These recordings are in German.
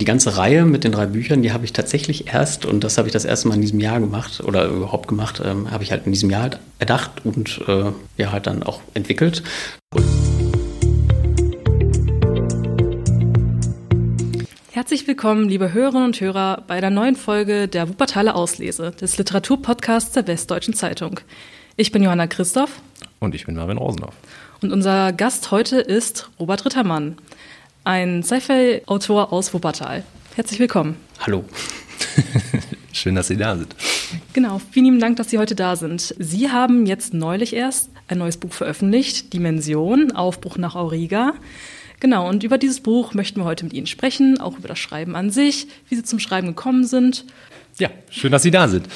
Die ganze Reihe mit den drei Büchern, die habe ich tatsächlich erst, und das habe ich das erste Mal in diesem Jahr gemacht oder überhaupt gemacht, ähm, habe ich halt in diesem Jahr erdacht und äh, ja halt dann auch entwickelt. Herzlich willkommen, liebe Hörerinnen und Hörer, bei einer neuen Folge der Wuppertaler Auslese des Literaturpodcasts der Westdeutschen Zeitung. Ich bin Johanna Christoph. Und ich bin Marvin Rosenhoff. Und unser Gast heute ist Robert Rittermann ein Sci-Fi-Autor aus Wuppertal. Herzlich willkommen. Hallo. Schön, dass Sie da sind. Genau, vielen lieben Dank, dass Sie heute da sind. Sie haben jetzt neulich erst ein neues Buch veröffentlicht, Dimension, Aufbruch nach Auriga. Genau, und über dieses Buch möchten wir heute mit Ihnen sprechen, auch über das Schreiben an sich, wie Sie zum Schreiben gekommen sind. Ja, schön, dass Sie da sind.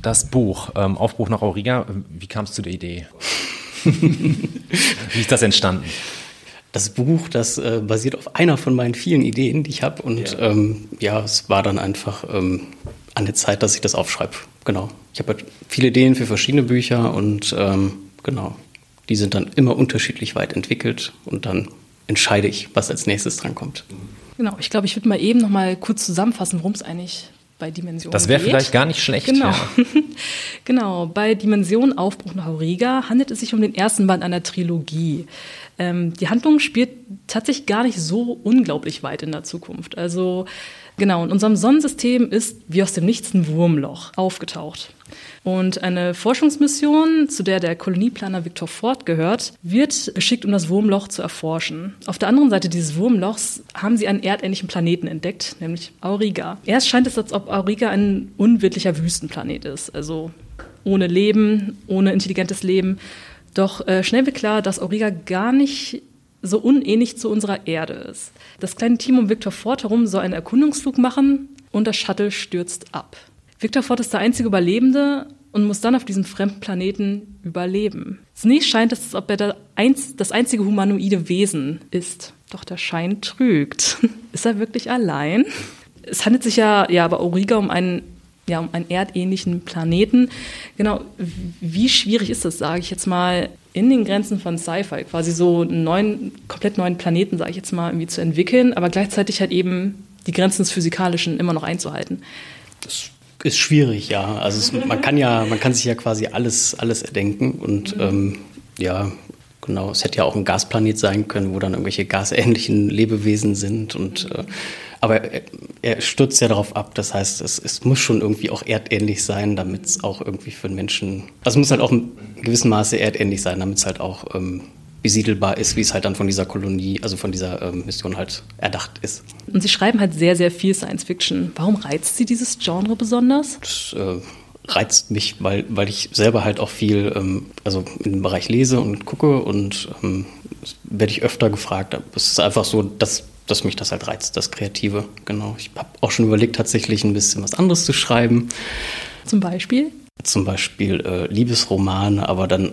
Das Buch ähm, Aufbruch nach Auriga, wie kam es zu der Idee? wie ist das entstanden? Das Buch, das äh, basiert auf einer von meinen vielen Ideen, die ich habe. Und ja. Ähm, ja. es war dann einfach ähm, an der Zeit, dass ich das aufschreibe. Genau. Ich habe halt viele Ideen für verschiedene Bücher und ähm, genau, die sind dann immer unterschiedlich weit entwickelt und dann entscheide ich, was als nächstes drankommt. Genau, ich glaube, ich würde mal eben noch mal kurz zusammenfassen, worum es eigentlich bei Dimension Das wäre vielleicht gar nicht schlecht. Genau. Ja. genau. Bei Dimension Aufbruch nach Auriga handelt es sich um den ersten Band einer Trilogie. Ähm, die Handlung spielt tatsächlich gar nicht so unglaublich weit in der Zukunft. Also genau, in unserem Sonnensystem ist wie aus dem Nichts ein Wurmloch aufgetaucht. Und eine Forschungsmission, zu der der Kolonieplaner Victor Ford gehört, wird geschickt, um das Wurmloch zu erforschen. Auf der anderen Seite dieses Wurmlochs haben sie einen erdähnlichen Planeten entdeckt, nämlich Auriga. Erst scheint es, als ob Auriga ein unwirtlicher Wüstenplanet ist, also ohne Leben, ohne intelligentes Leben. Doch äh, schnell wird klar, dass Auriga gar nicht so unähnlich zu unserer Erde ist. Das kleine Team um Victor Ford herum soll einen Erkundungsflug machen und das Shuttle stürzt ab. Victor Ford ist der einzige Überlebende und muss dann auf diesem fremden Planeten überleben. Zunächst scheint es, als ob er das einzige humanoide Wesen ist. Doch der Schein trügt. Ist er wirklich allein? Es handelt sich ja, ja bei Auriga um einen, ja, um einen erdähnlichen Planeten. Genau, wie schwierig ist es, sage ich jetzt mal, in den Grenzen von Sci-Fi quasi so einen neuen, komplett neuen Planeten, sage ich jetzt mal, irgendwie zu entwickeln, aber gleichzeitig halt eben die Grenzen des Physikalischen immer noch einzuhalten. Das ist schwierig, ja. Also es, man kann ja, man kann sich ja quasi alles, alles erdenken und ähm, ja, genau. Es hätte ja auch ein Gasplanet sein können, wo dann irgendwelche gasähnlichen Lebewesen sind und äh, aber er, er, stürzt ja darauf ab. Das heißt, es, es muss schon irgendwie auch erdähnlich sein, damit es auch irgendwie für einen Menschen, also es muss halt auch in gewissem Maße erdähnlich sein, damit es halt auch ähm, besiedelbar ist, wie es halt dann von dieser Kolonie, also von dieser ähm, Mission halt erdacht ist. Und Sie schreiben halt sehr, sehr viel Science Fiction. Warum reizt Sie dieses Genre besonders? Das äh, reizt mich, weil, weil ich selber halt auch viel, ähm, also im Bereich lese und gucke und ähm, werde ich öfter gefragt. Es ist einfach so, dass dass mich das halt reizt, das Kreative. Genau. Ich habe auch schon überlegt, tatsächlich ein bisschen was anderes zu schreiben. Zum Beispiel? Zum Beispiel äh, Liebesromane, aber dann,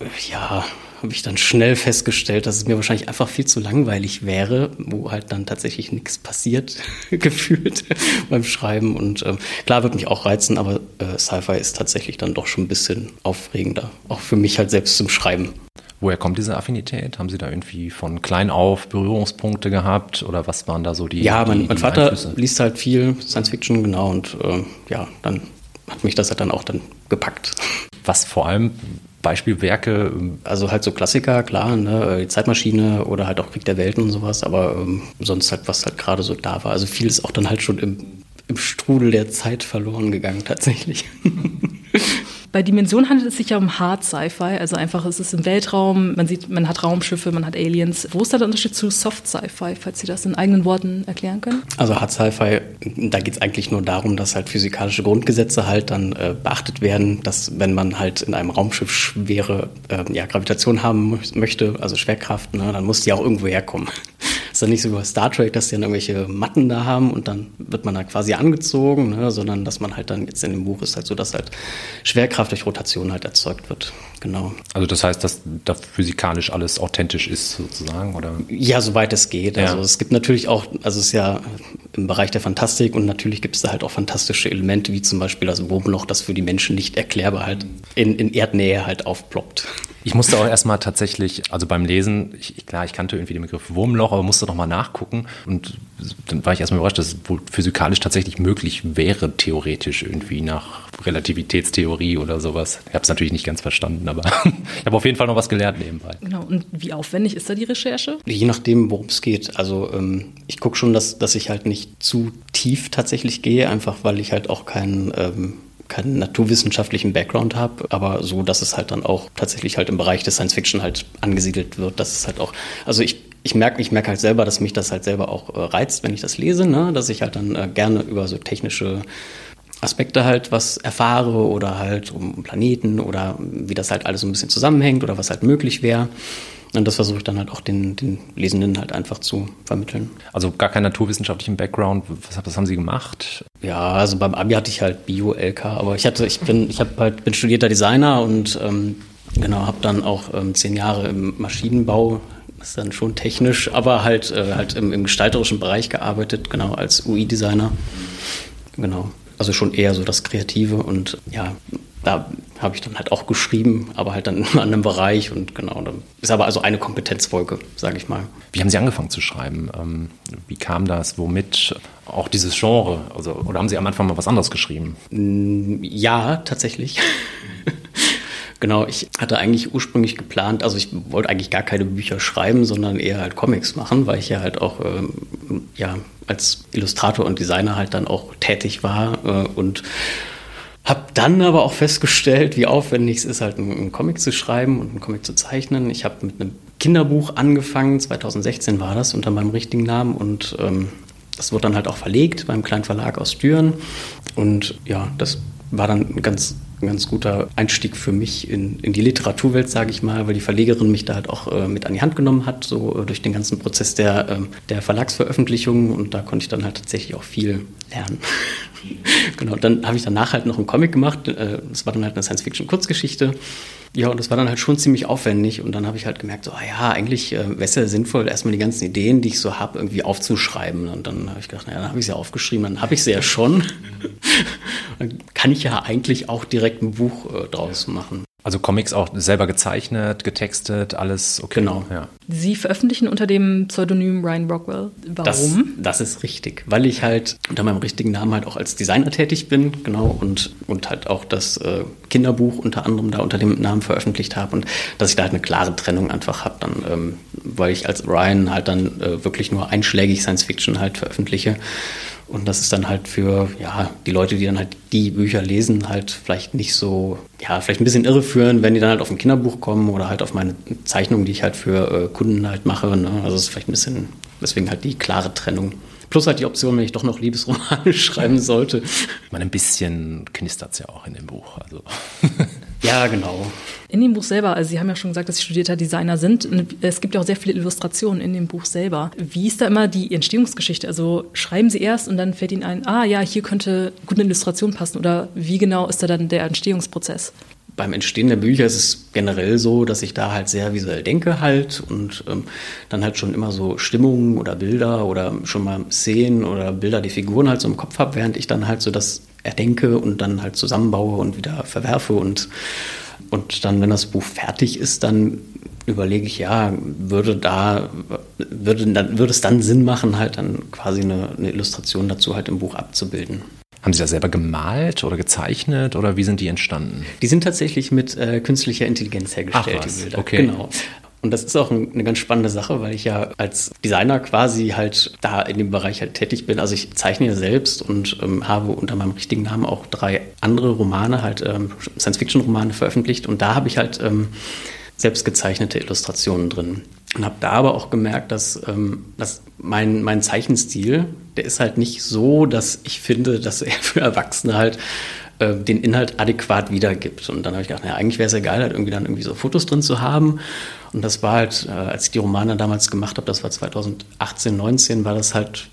äh, ja, habe ich dann schnell festgestellt, dass es mir wahrscheinlich einfach viel zu langweilig wäre, wo halt dann tatsächlich nichts passiert, gefühlt beim Schreiben. Und ähm, klar wird mich auch reizen, aber äh, Sci-Fi ist tatsächlich dann doch schon ein bisschen aufregender, auch für mich halt selbst zum Schreiben. Woher kommt diese Affinität? Haben Sie da irgendwie von klein auf Berührungspunkte gehabt oder was waren da so die? Ja, mein, die, mein Vater Einflüsse? liest halt viel Science Fiction, genau, und äh, ja, dann hat mich das halt dann auch dann gepackt. Was vor allem Beispielwerke? Also halt so Klassiker, klar, ne? die Zeitmaschine oder halt auch Krieg der Welten und sowas, aber ähm, sonst halt, was halt gerade so da war. Also viel ist auch dann halt schon im, im Strudel der Zeit verloren gegangen, tatsächlich. Bei Dimension handelt es sich ja um Hard Sci-Fi, also einfach es ist im Weltraum, man sieht, man hat Raumschiffe, man hat Aliens. Wo ist da der Unterschied zu Soft Sci-Fi, falls Sie das in eigenen Worten erklären können? Also Hard Sci-Fi, da geht es eigentlich nur darum, dass halt physikalische Grundgesetze halt dann äh, beachtet werden, dass wenn man halt in einem Raumschiff schwere äh, ja, Gravitation haben möchte, also Schwerkraft, ne, dann muss die auch irgendwo herkommen. Ist dann nicht so wie bei Star Trek, dass die dann irgendwelche Matten da haben und dann wird man da quasi angezogen, ne, sondern dass man halt dann jetzt in dem Buch ist halt so, dass halt Schwerkraft Kraft durch Rotation halt erzeugt wird. Genau. Also das heißt, dass da physikalisch alles authentisch ist sozusagen, oder? Ja, soweit es geht. Ja. Also es gibt natürlich auch, also es ist ja im Bereich der Fantastik und natürlich gibt es da halt auch fantastische Elemente, wie zum Beispiel das Wurmloch, das für die Menschen nicht erklärbar halt in, in Erdnähe halt aufploppt. Ich musste auch erstmal tatsächlich, also beim Lesen, ich, klar, ich kannte irgendwie den Begriff Wurmloch, aber musste nochmal nachgucken. Und dann war ich erstmal überrascht, dass es wohl physikalisch tatsächlich möglich wäre, theoretisch irgendwie nach Relativitätstheorie oder sowas. Ich habe es natürlich nicht ganz verstanden, aber ich habe auf jeden Fall noch was gelernt nebenbei. Genau, und wie aufwendig ist da die Recherche? Je nachdem, worum es geht. Also ähm, ich gucke schon, dass, dass ich halt nicht zu tief tatsächlich gehe, einfach weil ich halt auch keinen ähm, keinen naturwissenschaftlichen Background habe, aber so, dass es halt dann auch tatsächlich halt im Bereich des Science Fiction halt angesiedelt wird, dass es halt auch, also ich ich merke ich merk halt selber, dass mich das halt selber auch äh, reizt, wenn ich das lese, ne? dass ich halt dann äh, gerne über so technische Aspekte halt was erfahre oder halt um Planeten oder wie das halt alles so ein bisschen zusammenhängt oder was halt möglich wäre. Und das versuche ich dann halt auch den, den Lesenden halt einfach zu vermitteln. Also gar keinen naturwissenschaftlichen Background. Was, was haben Sie gemacht? Ja, also beim Abi hatte ich halt Bio-LK, aber ich hatte, ich bin, ich habe halt, bin studierter Designer und ähm, genau, habe dann auch ähm, zehn Jahre im Maschinenbau das ist dann schon technisch, aber halt, äh, halt im, im, gestalterischen Bereich gearbeitet, genau, als UI-Designer. Genau. Also schon eher so das Kreative und ja, da habe ich dann halt auch geschrieben, aber halt dann in einem anderen Bereich und genau, ist aber also eine Kompetenzfolge, sage ich mal. Wie haben Sie angefangen zu schreiben? Ähm, wie kam das? Womit? Auch dieses Genre? Also, oder haben Sie am Anfang mal was anderes geschrieben? Mm, ja, tatsächlich. Genau, ich hatte eigentlich ursprünglich geplant, also ich wollte eigentlich gar keine Bücher schreiben, sondern eher halt Comics machen, weil ich ja halt auch ähm, ja, als Illustrator und Designer halt dann auch tätig war äh, und habe dann aber auch festgestellt, wie aufwendig es ist, halt einen, Comic zu schreiben und einen Comic zu zeichnen. Ich habe mit einem Kinderbuch angefangen, 2016 war das, unter meinem richtigen Namen und ähm, das wurde dann halt auch verlegt beim kleinen Verlag aus Düren. Und ja, das war dann ganz, ein ganz guter Einstieg für mich in, in die Literaturwelt, sage ich mal, weil die Verlegerin mich da halt auch äh, mit an die Hand genommen hat, so äh, durch den ganzen Prozess der, äh, der Verlagsveröffentlichung. Und da konnte ich dann halt tatsächlich auch viel lernen. genau, dann habe ich danach halt noch einen Comic gemacht. Äh, das war dann halt eine Science-Fiction-Kurzgeschichte. Ja, und das war dann halt schon ziemlich aufwendig. Und dann habe ich halt gemerkt, so, ah ja, eigentlich äh, wäre es ja sinnvoll, erstmal die ganzen Ideen, die ich so habe, irgendwie aufzuschreiben. Und dann habe ich gedacht, naja, dann habe ich sie ja aufgeschrieben, dann habe ich sie ja schon. dann kann ich ja eigentlich auch direkt ein Buch äh, draus machen. Also Comics auch selber gezeichnet, getextet, alles okay. Genau. Ja. Sie veröffentlichen unter dem Pseudonym Ryan Rockwell. Warum? Das, das, ist richtig, weil ich halt unter meinem richtigen Namen halt auch als Designer tätig bin, genau, und, und halt auch das äh, Kinderbuch unter anderem da unter dem Namen veröffentlicht habe und dass ich da halt eine klare Trennung einfach habe, dann, ähm, weil ich als Ryan halt dann äh, wirklich nur einschlägig Science Fiction halt veröffentliche und das ist dann halt für ja, die Leute, die dann halt die Bücher lesen, halt vielleicht nicht so, ja, vielleicht ein bisschen irreführend, wenn die dann halt auf ein Kinderbuch kommen oder halt auf meine Zeichnungen, die ich halt für äh, Kunden halt mache. Ne? Also es ist vielleicht ein bisschen, deswegen halt die klare Trennung. Plus halt die Option, wenn ich doch noch Liebesromane schreiben sollte. Ich meine, ein bisschen knistert es ja auch in dem Buch. Also. ja, genau. In dem Buch selber, also Sie haben ja schon gesagt, dass Sie studierter Designer sind. Es gibt ja auch sehr viele Illustrationen in dem Buch selber. Wie ist da immer die Entstehungsgeschichte? Also schreiben Sie erst und dann fällt Ihnen ein, ah ja, hier könnte gut eine Illustration passen. Oder wie genau ist da dann der Entstehungsprozess? beim Entstehen der Bücher ist es generell so, dass ich da halt sehr visuell denke halt und ähm, dann halt schon immer so Stimmungen oder Bilder oder schon mal Szenen oder Bilder, die Figuren halt so im Kopf habe, während ich dann halt so das erdenke und dann halt zusammenbaue und wieder verwerfe und und dann, wenn das Buch fertig ist, dann überlege ich, ja, würde da, würde, dann, würde es dann Sinn machen, halt dann quasi eine, eine Illustration dazu halt im Buch abzubilden. Haben Sie das selber gemalt oder gezeichnet oder wie sind die entstanden? Die sind tatsächlich mit äh, künstlicher Intelligenz hergestellt, Ach was, die Bilder. Okay. Genau. Und das ist auch eine ganz spannende Sache, weil ich ja als Designer quasi halt da in dem Bereich halt tätig bin. Also ich zeichne ja selbst und ähm, habe unter meinem richtigen Namen auch drei andere Romane, halt ähm, Science-Fiction-Romane veröffentlicht. Und da habe ich halt ähm, selbst gezeichnete Illustrationen drin. Und habe da aber auch gemerkt, dass, ähm, dass mein, mein Zeichenstil, der ist halt nicht so, dass ich finde, dass er für Erwachsene halt äh, den Inhalt adäquat wiedergibt. Und dann habe ich gedacht, naja, eigentlich wäre es ja geil, halt irgendwie dann irgendwie so Fotos drin zu haben. Und das war halt, äh, als ich die Romane damals gemacht habe, das war 2018, 19, war das halt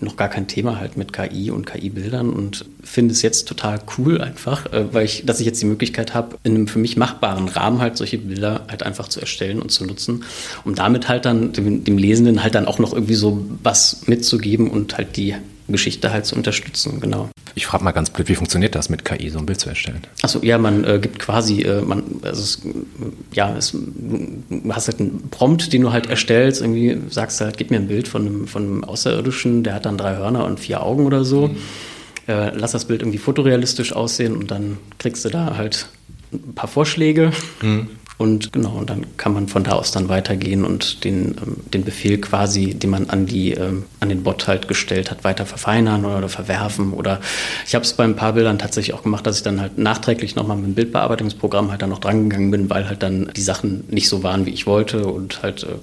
noch gar kein Thema halt mit KI und KI-Bildern und finde es jetzt total cool einfach, äh, weil ich, dass ich jetzt die Möglichkeit habe, in einem für mich machbaren Rahmen halt solche Bilder halt einfach zu erstellen und zu nutzen, um damit halt dann dem, dem Lesenden halt dann auch noch irgendwie so was mitzugeben und halt die Geschichte halt zu unterstützen, genau. Ich frage mal ganz blöd, wie funktioniert das mit KI, so ein Bild zu erstellen? Achso, ja, man äh, gibt quasi, äh, man, also es, ja, es, du hast halt einen Prompt, den du halt erstellst, irgendwie sagst du halt, gib mir ein Bild von einem, von einem Außerirdischen, der hat dann drei Hörner und vier Augen oder so. Mhm. Äh, lass das Bild irgendwie fotorealistisch aussehen und dann kriegst du da halt ein paar Vorschläge. Mhm. Und genau, und dann kann man von da aus dann weitergehen und den, ähm, den Befehl quasi, den man an, die, ähm, an den Bot halt gestellt hat, weiter verfeinern oder, verwerfen. Oder ich habe es bei ein paar Bildern tatsächlich auch gemacht, dass ich dann halt nachträglich nochmal mit dem Bildbearbeitungsprogramm halt dann noch drangegangen bin, weil halt dann die Sachen nicht so waren, wie ich wollte und halt äh,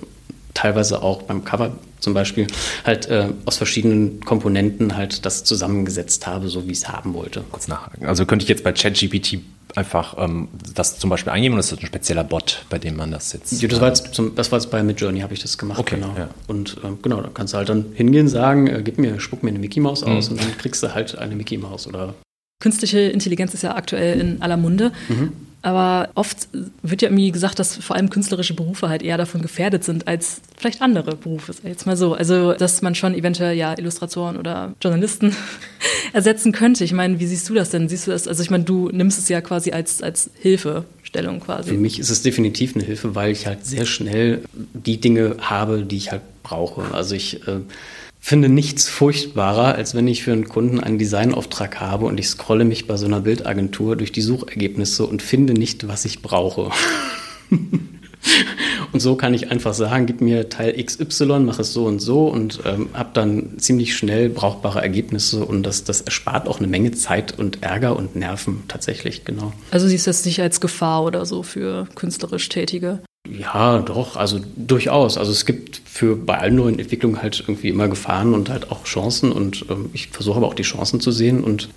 teilweise auch beim Cover zum Beispiel halt äh, aus verschiedenen Komponenten halt das zusammengesetzt habe, so wie ich es haben wollte. Kurz nachhaken. Also könnte ich jetzt bei ChatGPT einfach ähm, das zum Beispiel eingeben und das ist ein spezieller Bot, bei dem man das jetzt. Ja, das war jetzt, zum, das war jetzt bei Midjourney, habe ich das gemacht. Okay, genau. Ja. Und ähm, genau, da kannst du halt dann hingehen, sagen, äh, gib mir, spuck mir eine Mickey Maus aus mhm. und dann kriegst du halt eine Mickey Maus oder. Künstliche Intelligenz ist ja aktuell in aller Munde. Mhm. Aber oft wird ja irgendwie gesagt, dass vor allem künstlerische Berufe halt eher davon gefährdet sind als vielleicht andere Berufe. Jetzt mal so. Also, dass man schon eventuell ja Illustratoren oder Journalisten ersetzen könnte. Ich meine, wie siehst du das denn? Siehst du das? Also, ich meine, du nimmst es ja quasi als, als Hilfestellung quasi. Für mich ist es definitiv eine Hilfe, weil ich halt sehr schnell die Dinge habe, die ich halt brauche. Also, ich. Äh, finde nichts furchtbarer, als wenn ich für einen Kunden einen Designauftrag habe und ich scrolle mich bei so einer Bildagentur durch die Suchergebnisse und finde nicht, was ich brauche. und so kann ich einfach sagen, gib mir Teil XY, mach es so und so und ähm, habe dann ziemlich schnell brauchbare Ergebnisse und das, das erspart auch eine Menge Zeit und Ärger und Nerven tatsächlich, genau. Also siehst du das nicht als Gefahr oder so für künstlerisch Tätige? Ja, doch, also durchaus. Also es gibt für bei allen neuen Entwicklungen halt irgendwie immer Gefahren und halt auch Chancen und ähm, ich versuche aber auch die Chancen zu sehen und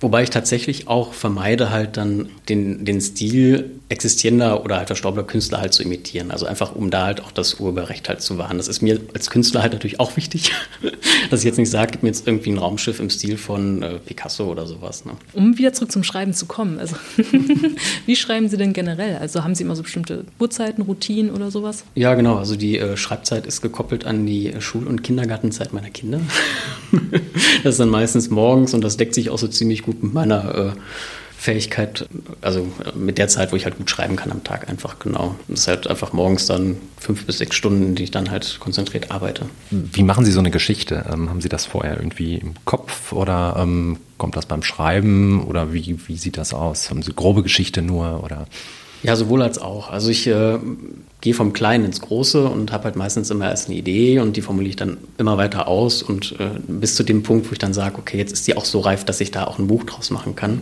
Wobei ich tatsächlich auch vermeide, halt dann den, den Stil existierender oder halt verstorbener Künstler halt zu imitieren. Also einfach, um da halt auch das Urheberrecht halt zu wahren. Das ist mir als Künstler halt natürlich auch wichtig, dass ich jetzt nicht sage, gib mir jetzt irgendwie ein Raumschiff im Stil von äh, Picasso oder sowas. Ne? Um wieder zurück zum Schreiben zu kommen. Also, wie schreiben Sie denn generell? Also haben Sie immer so bestimmte Uhrzeiten, Routinen oder sowas? Ja, genau. Also die äh, Schreibzeit ist gekoppelt an die Schul- und Kindergartenzeit meiner Kinder. das ist dann meistens morgens und das deckt sich auch so ziemlich gut mit meiner äh, Fähigkeit, also mit der Zeit, wo ich halt gut schreiben kann am Tag einfach, genau. Das ist halt einfach morgens dann fünf bis sechs Stunden, die ich dann halt konzentriert arbeite. Wie machen Sie so eine Geschichte? Ähm, haben Sie das vorher irgendwie im Kopf oder ähm, kommt das beim Schreiben oder wie, wie sieht das aus? Haben Sie grobe Geschichte nur oder? Ja, sowohl als auch. Also ich äh, gehe vom Kleinen ins Große und habe halt meistens immer erst eine Idee und die formuliere ich dann immer weiter aus und äh, bis zu dem Punkt, wo ich dann sage, okay, jetzt ist die auch so reif, dass ich da auch ein Buch draus machen kann.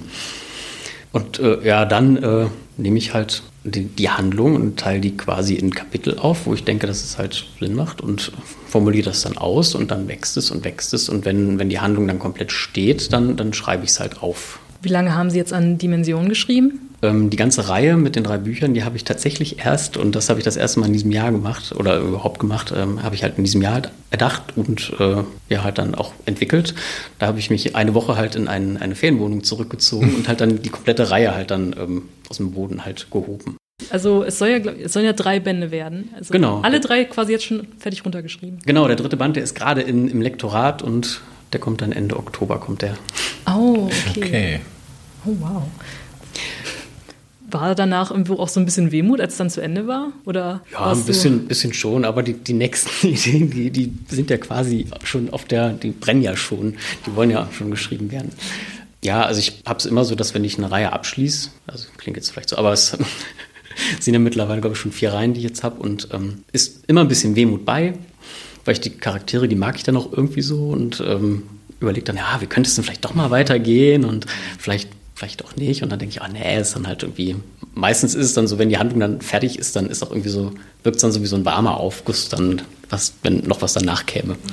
Und äh, ja, dann äh, nehme ich halt die, die, Handlung und teile die quasi in Kapitel auf, wo ich denke, dass es halt Sinn macht und formuliere das dann aus und dann wächst es und wächst es und wenn, wenn die Handlung dann komplett steht, dann, dann schreibe ich es halt auf. Wie lange haben Sie jetzt an Dimensionen geschrieben? Ähm, die ganze Reihe mit den drei Büchern, die habe ich tatsächlich erst, und das habe ich das erste Mal in diesem Jahr gemacht oder überhaupt gemacht, ähm, habe ich halt in diesem Jahr halt erdacht und äh, ja halt dann auch entwickelt. Da habe ich mich eine Woche halt in ein, eine Ferienwohnung zurückgezogen und halt dann die komplette Reihe halt dann ähm, aus dem Boden halt gehoben. Also es, soll ja, es sollen ja drei Bände werden. Also genau. Alle drei quasi jetzt schon fertig runtergeschrieben. Genau, der dritte Band, der ist gerade im Lektorat und der kommt dann Ende Oktober, kommt der. Oh, okay. okay. Oh, wow. War danach irgendwo auch so ein bisschen Wehmut, als es dann zu Ende war? Oder ja, ein bisschen, bisschen schon, aber die, die nächsten Ideen, die, die sind ja quasi schon auf der, die brennen ja schon, die wollen ja schon geschrieben werden. Ja, also ich habe es immer so, dass wenn ich eine Reihe abschließe, also klingt jetzt vielleicht so, aber es sind ja mittlerweile, glaube ich, schon vier Reihen, die ich jetzt habe und ähm, ist immer ein bisschen Wehmut bei, weil ich die Charaktere, die mag ich dann auch irgendwie so und ähm, überlege dann, ja, wie könnte es denn vielleicht doch mal weitergehen und vielleicht vielleicht auch nicht. Und dann denke ich, ah nee, ist dann halt irgendwie. Meistens ist es dann so, wenn die Handlung dann fertig ist, dann ist auch irgendwie so, wirkt es dann so wie so ein warmer Aufguss, dann, was, wenn noch was danach käme.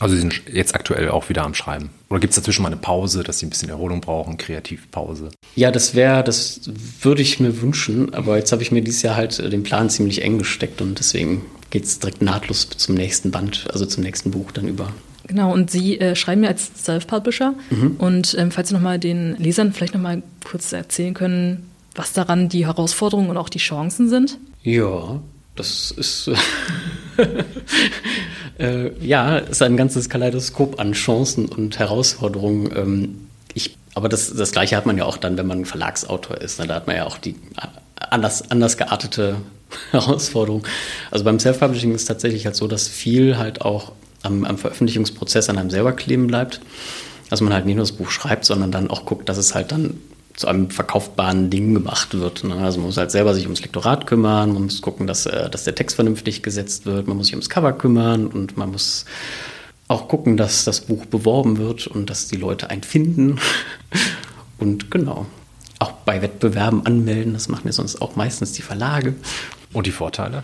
Also Sie sind jetzt aktuell auch wieder am Schreiben. Oder gibt es dazwischen mal eine Pause, dass Sie ein bisschen Erholung brauchen, Kreativpause? Ja, das wäre, das würde ich mir wünschen, aber jetzt habe ich mir dieses Jahr halt den Plan ziemlich eng gesteckt und deswegen geht es direkt nahtlos zum nächsten Band, also zum nächsten Buch dann über. Genau, und Sie äh, schreiben ja als Self-Publisher. Mhm. Und ähm, falls Sie nochmal den Lesern vielleicht nochmal kurz erzählen können, was daran die Herausforderungen und auch die Chancen sind? Ja, das ist. Äh, ja, ist ein ganzes Kaleidoskop an Chancen und Herausforderungen. Ähm, ich, aber das, das Gleiche hat man ja auch dann, wenn man Verlagsautor ist. Ne? Da hat man ja auch die anders, anders geartete Herausforderung. Also beim Self-Publishing ist es tatsächlich halt so, dass viel halt auch am, am Veröffentlichungsprozess an einem selber kleben bleibt. Dass man halt nicht nur das Buch schreibt, sondern dann auch guckt, dass es halt dann zu einem verkaufbaren Ding gemacht wird. Ne? Also man muss halt selber sich ums Lektorat kümmern, man muss gucken, dass, äh, dass der Text vernünftig gesetzt wird, man muss sich ums Cover kümmern und man muss auch gucken, dass das Buch beworben wird und dass die Leute einen finden. Und genau, auch bei Wettbewerben anmelden, das machen ja sonst auch meistens die Verlage. Und die Vorteile?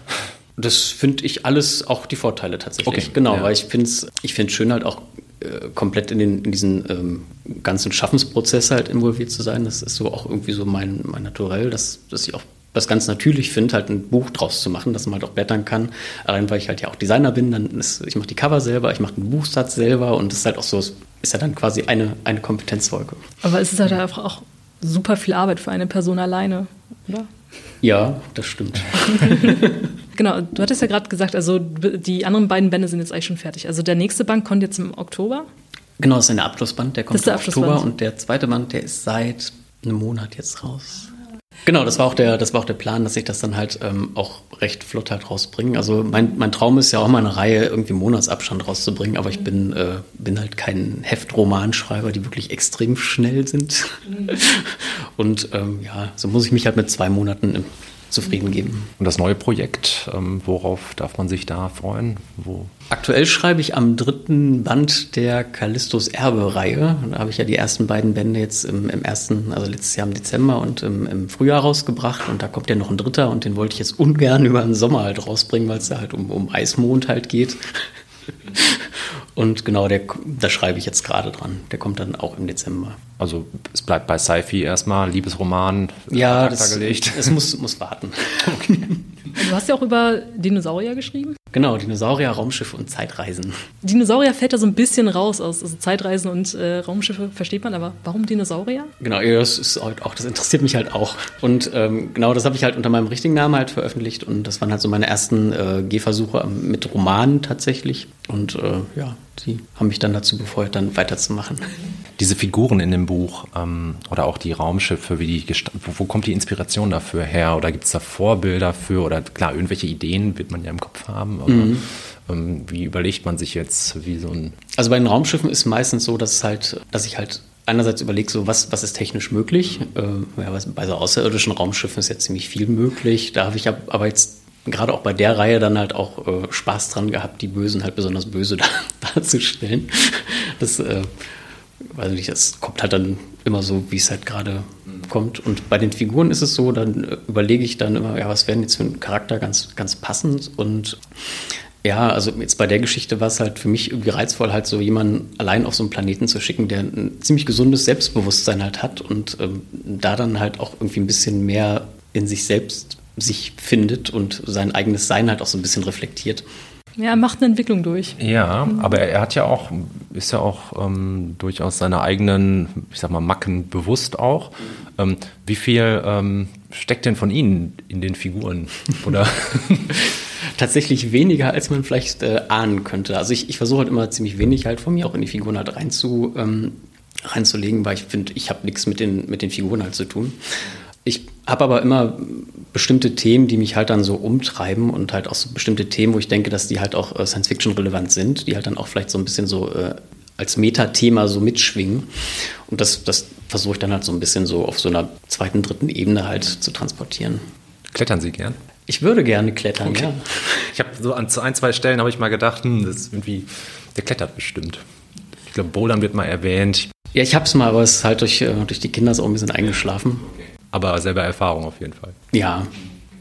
Das finde ich alles auch die Vorteile tatsächlich. Okay, genau, ja. weil ich finde es ich find's schön halt auch äh, komplett in, den, in diesen ähm, ganzen Schaffensprozess halt involviert zu sein. Das ist so auch irgendwie so mein, mein Naturell, dass, dass ich auch das ganz natürlich finde, halt ein Buch draus zu machen, dass man halt auch blättern kann. Allein weil ich halt ja auch Designer bin, dann ist, ich mache die Cover selber, ich mache den Buchsatz selber und das ist halt auch so, ist ja dann quasi eine, eine Kompetenzfolge. Aber es ist halt einfach auch super viel Arbeit für eine Person alleine, oder? Ja, das stimmt. Genau, du hattest ja gerade gesagt, also die anderen beiden Bände sind jetzt eigentlich schon fertig. Also der nächste Band kommt jetzt im Oktober. Genau, das ist der Abschlussband, der kommt der im Abschlussband. Oktober und der zweite Band, der ist seit einem Monat jetzt raus. Genau, das war auch der, das war auch der Plan, dass ich das dann halt ähm, auch recht flott halt rausbringe. Also mein, mein Traum ist ja auch mal eine Reihe irgendwie Monatsabstand rauszubringen, aber ich bin, äh, bin halt kein Heftromanschreiber, die wirklich extrem schnell sind. Und ähm, ja, so muss ich mich halt mit zwei Monaten im, zufrieden geben. Und das neue Projekt, ähm, worauf darf man sich da freuen? Wo? Aktuell schreibe ich am dritten Band der Callistos Erbe-Reihe. Da habe ich ja die ersten beiden Bände jetzt im, im ersten, also letztes Jahr im Dezember und im, im Frühjahr rausgebracht. Und da kommt ja noch ein dritter und den wollte ich jetzt ungern über den Sommer halt rausbringen, weil es da halt um, um Eismond halt geht. Und genau, der, da schreibe ich jetzt gerade dran. Der kommt dann auch im Dezember. Also es bleibt bei Sci-Fi erstmal, Liebesroman, Ja, ad acta das, gelegt. es muss, muss warten. Du hast ja auch über Dinosaurier geschrieben. Genau, Dinosaurier, Raumschiffe und Zeitreisen. Dinosaurier fällt da so ein bisschen raus aus. Also Zeitreisen und äh, Raumschiffe versteht man, aber warum Dinosaurier? Genau, ja, das ist halt auch, das interessiert mich halt auch. Und ähm, genau, das habe ich halt unter meinem richtigen Namen halt veröffentlicht und das waren halt so meine ersten äh, Gehversuche mit Romanen tatsächlich. Und äh, ja, die haben mich dann dazu befeuert, dann weiterzumachen. Diese Figuren in dem Buch ähm, oder auch die Raumschiffe, wie die wo, wo kommt die Inspiration dafür her? Oder gibt es da Vorbilder für? Oder klar, irgendwelche Ideen wird man ja im Kopf haben. Aber ähm, wie überlegt man sich jetzt, wie so ein Also bei den Raumschiffen ist meistens so, dass es halt, dass ich halt einerseits überlege, so was, was ist technisch möglich. Äh, ja, bei so außerirdischen Raumschiffen ist ja ziemlich viel möglich. Da habe ich ab- aber jetzt gerade auch bei der Reihe dann halt auch äh, Spaß dran gehabt, die Bösen halt besonders böse dar darzustellen. Das, äh, weiß nicht, das kommt halt dann immer so, wie es halt gerade kommt. Und bei den Figuren ist es so, dann äh, überlege ich dann immer, ja, was wäre denn jetzt für ein Charakter ganz, ganz passend und ja, also jetzt bei der Geschichte war es halt für mich irgendwie reizvoll, halt so jemanden allein auf so einen Planeten zu schicken, der ein ziemlich gesundes Selbstbewusstsein halt hat und ähm, da dann halt auch irgendwie ein bisschen mehr in sich selbst sich findet und sein eigenes Sein halt auch so ein bisschen reflektiert. Ja, er macht eine Entwicklung durch. Ja, aber er, hat ja auch, ist ja auch ähm, durchaus seine eigenen, ich sag mal, Macken bewusst auch. Ähm, wie viel ähm, steckt denn von Ihnen in den Figuren? Oder Tatsächlich weniger, als man vielleicht äh, ahnen könnte. Also ich, ich versuche halt immer ziemlich wenig halt von mir auch in die Figuren halt reinzu, ähm, reinzulegen, weil ich finde, ich habe nichts mit den, mit den Figuren halt zu tun. Ich habe aber immer bestimmte Themen, die mich halt dann so umtreiben und halt auch so bestimmte Themen, wo ich denke, dass die halt auch äh, Science-Fiction relevant sind, die halt dann auch vielleicht so ein bisschen so äh, als Metathema so mitschwingen. Und das, das versuche ich dann halt so ein bisschen so auf so einer zweiten, dritten Ebene halt zu transportieren. klettern Sie gern? Ich würde gerne klettern, Okay. ja. Ich habe so an ein, zwei Stellen habe ich mal gedacht, hm, das ist irgendwie, der klettert bestimmt. Ich glaube, Bouldern wird mal erwähnt, Ja, ich hab's mal, aber es ist halt durch, äh, durch die Kinder so ein bisschen eingeschlafen. Aber selber Erfahrung auf jeden Fall. Ja.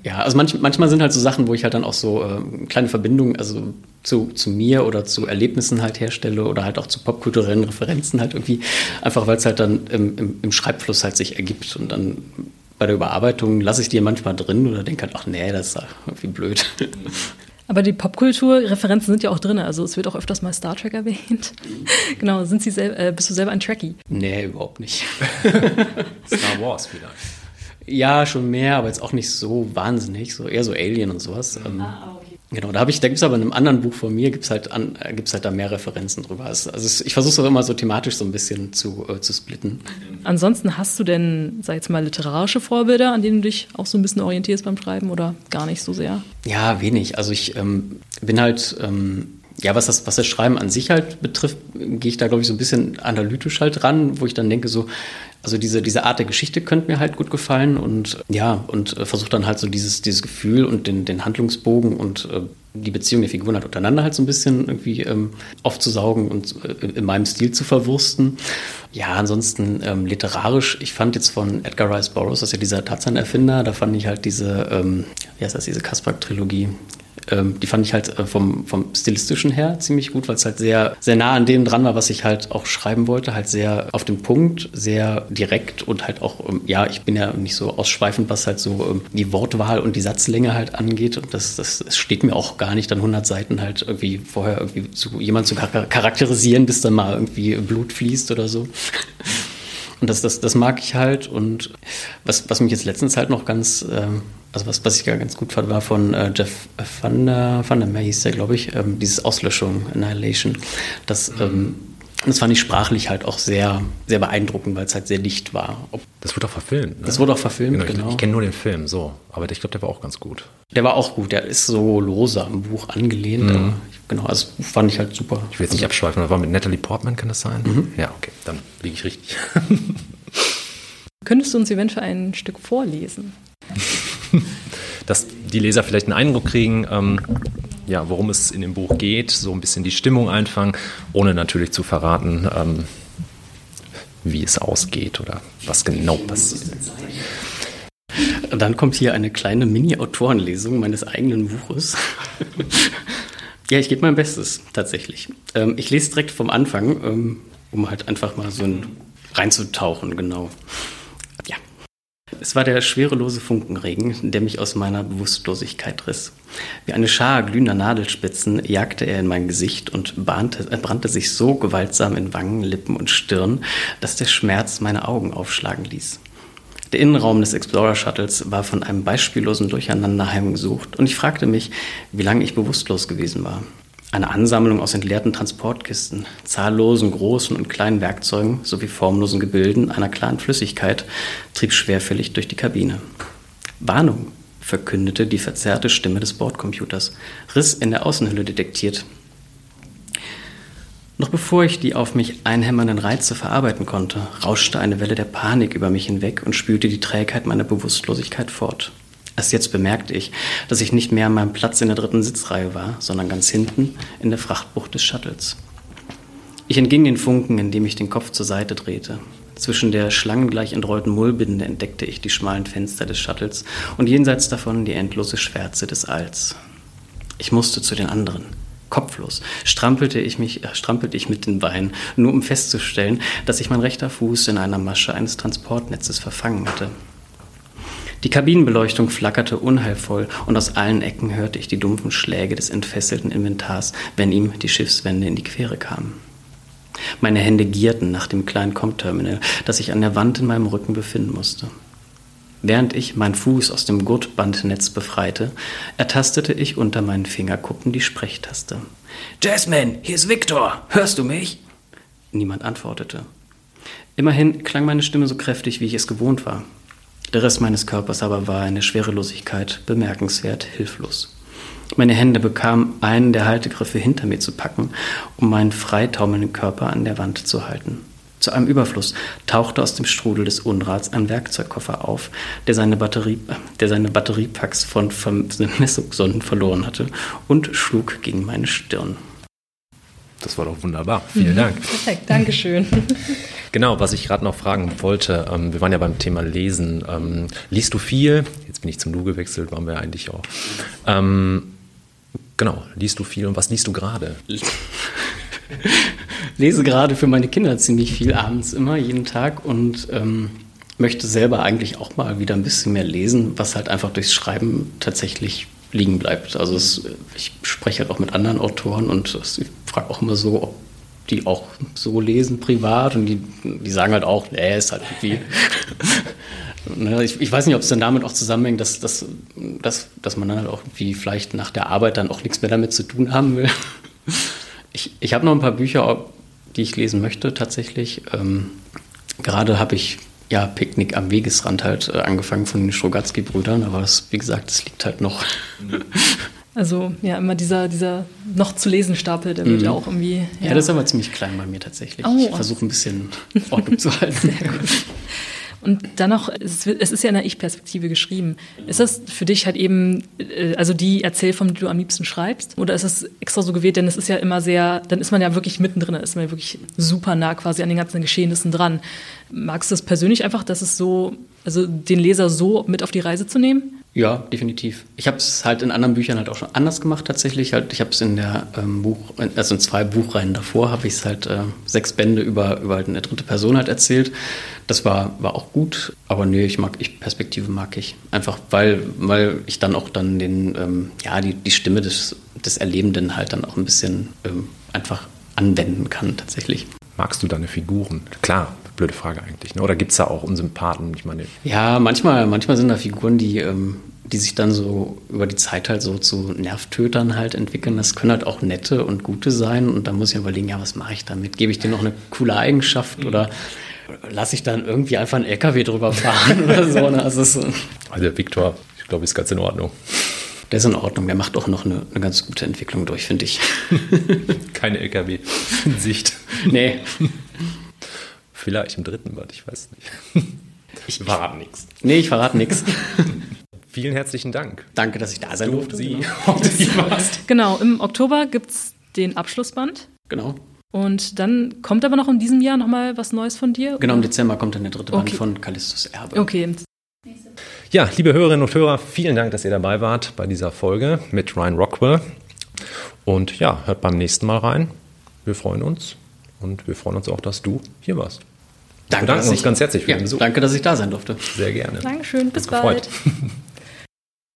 Ja, also manch, manchmal sind halt so Sachen, wo ich halt dann auch so äh, kleine Verbindungen, also zu, zu mir oder zu Erlebnissen halt herstelle oder halt auch zu popkulturellen Referenzen halt irgendwie, einfach weil es halt dann im, im, im Schreibfluss halt sich ergibt und dann bei der Überarbeitung lasse ich die manchmal drin oder denke halt, ach nee, das ist irgendwie blöd. Aber die Popkultur-Referenzen sind ja auch drin. Also es wird auch öfters mal Star Trek erwähnt. genau, sind Sie sel äh, bist du selber ein Trekkie? nee, überhaupt nicht. Star Wars vielleicht. Ja, schon mehr, aber jetzt auch nicht so wahnsinnig, so eher so Alien und sowas. Ähm, Genau, da habe ich, da gibt es aber in einem anderen Buch von mir, gibt es halt, an, äh, gibt's halt da mehr Referenzen drüber. Also, also ich versuche es auch immer so thematisch so ein bisschen zu, äh, zu splitten. Ansonsten hast du denn, sag jetzt mal, literarische Vorbilder, an denen du dich auch so ein bisschen orientierst beim Schreiben oder gar nicht so sehr? Ja, wenig. Also ich ähm, bin halt, ähm, ja, was das, was das Schreiben an sich halt betrifft, gehe ich da, glaube ich, so ein bisschen analytisch halt ran, wo ich dann denke, so, also diese, diese Art der Geschichte könnte mir halt gut gefallen und ja, und äh, versuche dann halt so dieses, dieses Gefühl und den, den Handlungsbogen und äh, die Beziehung der Figuren halt untereinander halt so ein bisschen irgendwie ähm, aufzusaugen und äh, in meinem Stil zu verwursten. Ja, ansonsten ähm, literarisch, ich fand jetzt von Edgar Rice Burroughs, das ist ja dieser Tarzan-Erfinder, da fand ich halt diese, ähm, wie heißt das, diese Kaspar-Trilogie, ähm, die fand ich halt äh, vom, vom stilistischen her ziemlich gut, weil es halt sehr, sehr nah an dem dran war, was ich halt auch schreiben wollte. Halt sehr auf den Punkt, sehr direkt und halt auch, ähm, ja, ich bin ja nicht so ausschweifend, was halt so ähm, die Wortwahl und die Satzlänge halt angeht. Und das, das, das steht mir auch gar nicht, dann 100 Seiten halt irgendwie vorher irgendwie zu jemand zu charakterisieren, bis dann mal irgendwie Blut fließt oder so. Und das, das, das mag ich halt. Und was, was mich jetzt letztens halt noch ganz, äh, also was, was ich gar ganz gut fand, war von äh, Jeff Van der, Van der Meer hieß der, glaube ich, ähm, dieses Auslöschung, Annihilation. Das, ähm, das fand ich sprachlich halt auch sehr, sehr beeindruckend, weil es halt sehr dicht war. Ob das wurde auch verfilmt. Ne? Das wurde auch verfilmt, genau. genau. Ich, ich kenne nur den Film, so. Aber ich glaube, der war auch ganz gut. Der war auch gut. Der ist so lose am Buch angelehnt. Mhm. Genau, also das Buch fand ich halt super. Ich will jetzt nicht abschweifen, das war mit Natalie Portman, kann das sein? Mhm. Ja, okay, dann liege ich richtig. Könntest du uns eventuell ein Stück vorlesen? Dass die Leser vielleicht einen Eindruck kriegen, ähm, ja, worum es in dem Buch geht, so ein bisschen die Stimmung einfangen, ohne natürlich zu verraten, ähm, wie es ausgeht oder was genau passiert. Dann kommt hier eine kleine Mini-Autorenlesung meines eigenen Buches. Ja, ich gebe mein Bestes, tatsächlich. Ähm, ich lese direkt vom Anfang, ähm, um halt einfach mal so ein, reinzutauchen, genau. Es war der schwerelose Funkenregen, der mich aus meiner Bewusstlosigkeit riss. Wie eine Schar glühender Nadelspitzen jagte er in mein Gesicht und bahnte, äh, brannte sich so gewaltsam in Wangen, Lippen und Stirn, dass der Schmerz meine Augen aufschlagen ließ. Der Innenraum des Explorer Shuttles war von einem beispiellosen Durcheinander heimgesucht und ich fragte mich, wie lange ich bewusstlos gewesen war. Eine Ansammlung aus entleerten Transportkisten, zahllosen großen und kleinen Werkzeugen sowie formlosen Gebilden einer klaren Flüssigkeit trieb schwerfällig durch die Kabine. Warnung, verkündete die verzerrte Stimme des Bordcomputers, Riss in der Außenhülle detektiert. Noch bevor ich die auf mich einhämmernden Reize verarbeiten konnte, rauschte eine Welle der Panik über mich hinweg und spülte die Trägheit meiner Bewusstlosigkeit fort. Erst jetzt bemerkte ich, dass ich nicht mehr an meinem Platz in der dritten Sitzreihe war, sondern ganz hinten in der Frachtbucht des Shuttles. Ich entging den Funken, indem ich den Kopf zur Seite drehte. Zwischen der schlangengleich entrollten Mullbinde entdeckte ich die schmalen Fenster des Shuttles und jenseits davon die endlose Schwärze des Alls. Ich musste zu den anderen. Kopflos strampelte ich, mich, äh, strampelte ich mit den Beinen, nur um festzustellen, dass sich mein rechter Fuß in einer Masche eines Transportnetzes verfangen hatte. Die Kabinenbeleuchtung flackerte unheilvoll und aus allen Ecken hörte ich die dumpfen Schläge des entfesselten Inventars, wenn ihm die Schiffswände in die Quere kamen. Meine Hände gierten nach dem kleinen Com-Terminal, das sich an der Wand in meinem Rücken befinden musste. Während ich meinen Fuß aus dem Gurtbandnetz befreite, ertastete ich unter meinen Fingerkuppen die Sprechtaste. Jasmine, hier ist Victor. Hörst du mich? Niemand antwortete. Immerhin klang meine Stimme so kräftig, wie ich es gewohnt war. Der Rest meines Körpers aber war eine Schwerelosigkeit, bemerkenswert hilflos. Meine Hände bekamen einen der Haltegriffe hinter mir zu packen, um meinen freitaumelnden Körper an der Wand zu halten. Zu einem Überfluss tauchte aus dem Strudel des Unrats ein Werkzeugkoffer auf, der seine, Batterie, der seine Batteriepacks von Messungssonden verloren hatte und schlug gegen meine Stirn. Das war doch wunderbar. Vielen mhm. Dank. Perfekt, Dankeschön. Genau, was ich gerade noch fragen wollte, ähm, wir waren ja beim Thema Lesen. Ähm, liest du viel? Jetzt bin ich zum Du gewechselt, waren wir eigentlich auch. Ähm, genau, liest du viel und was liest du gerade? Lese gerade für meine Kinder ziemlich viel abends immer, jeden Tag und ähm, möchte selber eigentlich auch mal wieder ein bisschen mehr lesen, was halt einfach durchs Schreiben tatsächlich liegen bleibt. Also es, ich spreche halt auch mit anderen Autoren und ich frage auch immer so, ob die auch so lesen privat und die, die sagen halt auch, nee, ist halt irgendwie. Ne, ich, ich, weiß nicht, ob es dann damit auch zusammenhängt, dass, dass, dass, dass man dann halt auch wie vielleicht nach der Arbeit dann auch nichts mehr damit zu tun haben will. Ich, ich habe noch ein paar Bücher, die ich lesen möchte tatsächlich. Ähm, gerade habe ich ja Picknick am Wegesrand halt äh, angefangen von den Strogatzky-Brüdern, aber das, wie gesagt, das liegt halt noch. Also ja, immer dieser, dieser noch zu lesen Stapel, der wird mhm. ja auch irgendwie. Ja. ja. das ist aber ziemlich klein bei mir tatsächlich. Oh, ich versuche ein bisschen Ordnung zu halten. Sehr gut. Und dann noch, es ist ja in der Ich-Perspektive geschrieben. Ist das für dich halt eben, äh, also die Erzählform, die du am liebsten schreibst? Oder ist es extra so gewählt? Denn es ist ja immer sehr, dann ist man ja wirklich mittendrin, ist man ja wirklich super nah quasi an den ganzen Geschehnissen dran. Magst du es persönlich einfach, dass es so, also den Leser so mit auf die Reise zu nehmen? Ja, definitiv. Ich habe es halt in anderen Büchern halt auch schon anders gemacht tatsächlich. Halt, ich habe es in der ähm, Buch, also in zwei Buchreihen davor habe ich es halt äh, sechs Bände über, über halt eine dritte Person halt erzählt. Das war, war auch gut, aber nee, ich mag, ich Perspektive mag ich. Einfach weil, weil ich dann auch dann den, ähm, ja, die, die Stimme des, des Erlebenden halt dann auch ein bisschen ähm, einfach anwenden kann tatsächlich. Magst du deine Figuren? Klar, blöde Frage eigentlich. Ne? Oder gibt es da auch Unsympathen? Ich meine, ja, manchmal, manchmal sind da Figuren, die, ähm, die sich dann so über die Zeit halt so zu Nervtötern halt entwickeln. Das können halt auch nette und gute sein. Und da muss ich überlegen, ja, was mache ich damit? Gebe ich dir noch eine coole Eigenschaft oder lasse ich dann irgendwie einfach einen LKW drüber fahren oder so? Ne? Also, so. also der Viktor, ich glaube, ist ganz in Ordnung. Der ist in Ordnung. Der macht auch noch eine, eine ganz gute Entwicklung durch, finde ich. Keine LKW in Sicht. Nee. Vielleicht im dritten Band, ich weiß nicht. Ich verrate nichts. Nee, ich verrate nichts. Vielen herzlichen Dank. Danke, dass ich da sein durfte. Sie, genau. genau, im Oktober gibt es den Abschlussband. Genau. Und dann kommt aber noch in diesem Jahr nochmal was Neues von dir? Genau, im Dezember kommt dann der dritte Band von Callistus Erbe. Okay. Ja, liebe Hörerinnen und Hörer, vielen Dank, dass ihr dabei wart bei dieser Folge mit Ryan Rockwell. Und ja, hört beim nächsten Mal rein. Wir freuen uns. Und wir freuen uns auch, dass du hier warst. Danke, wir bedanken uns ganz herzlich für ja, den Besuch. Danke, dass ich da sein durfte. Sehr gerne. Dankeschön, bis bald.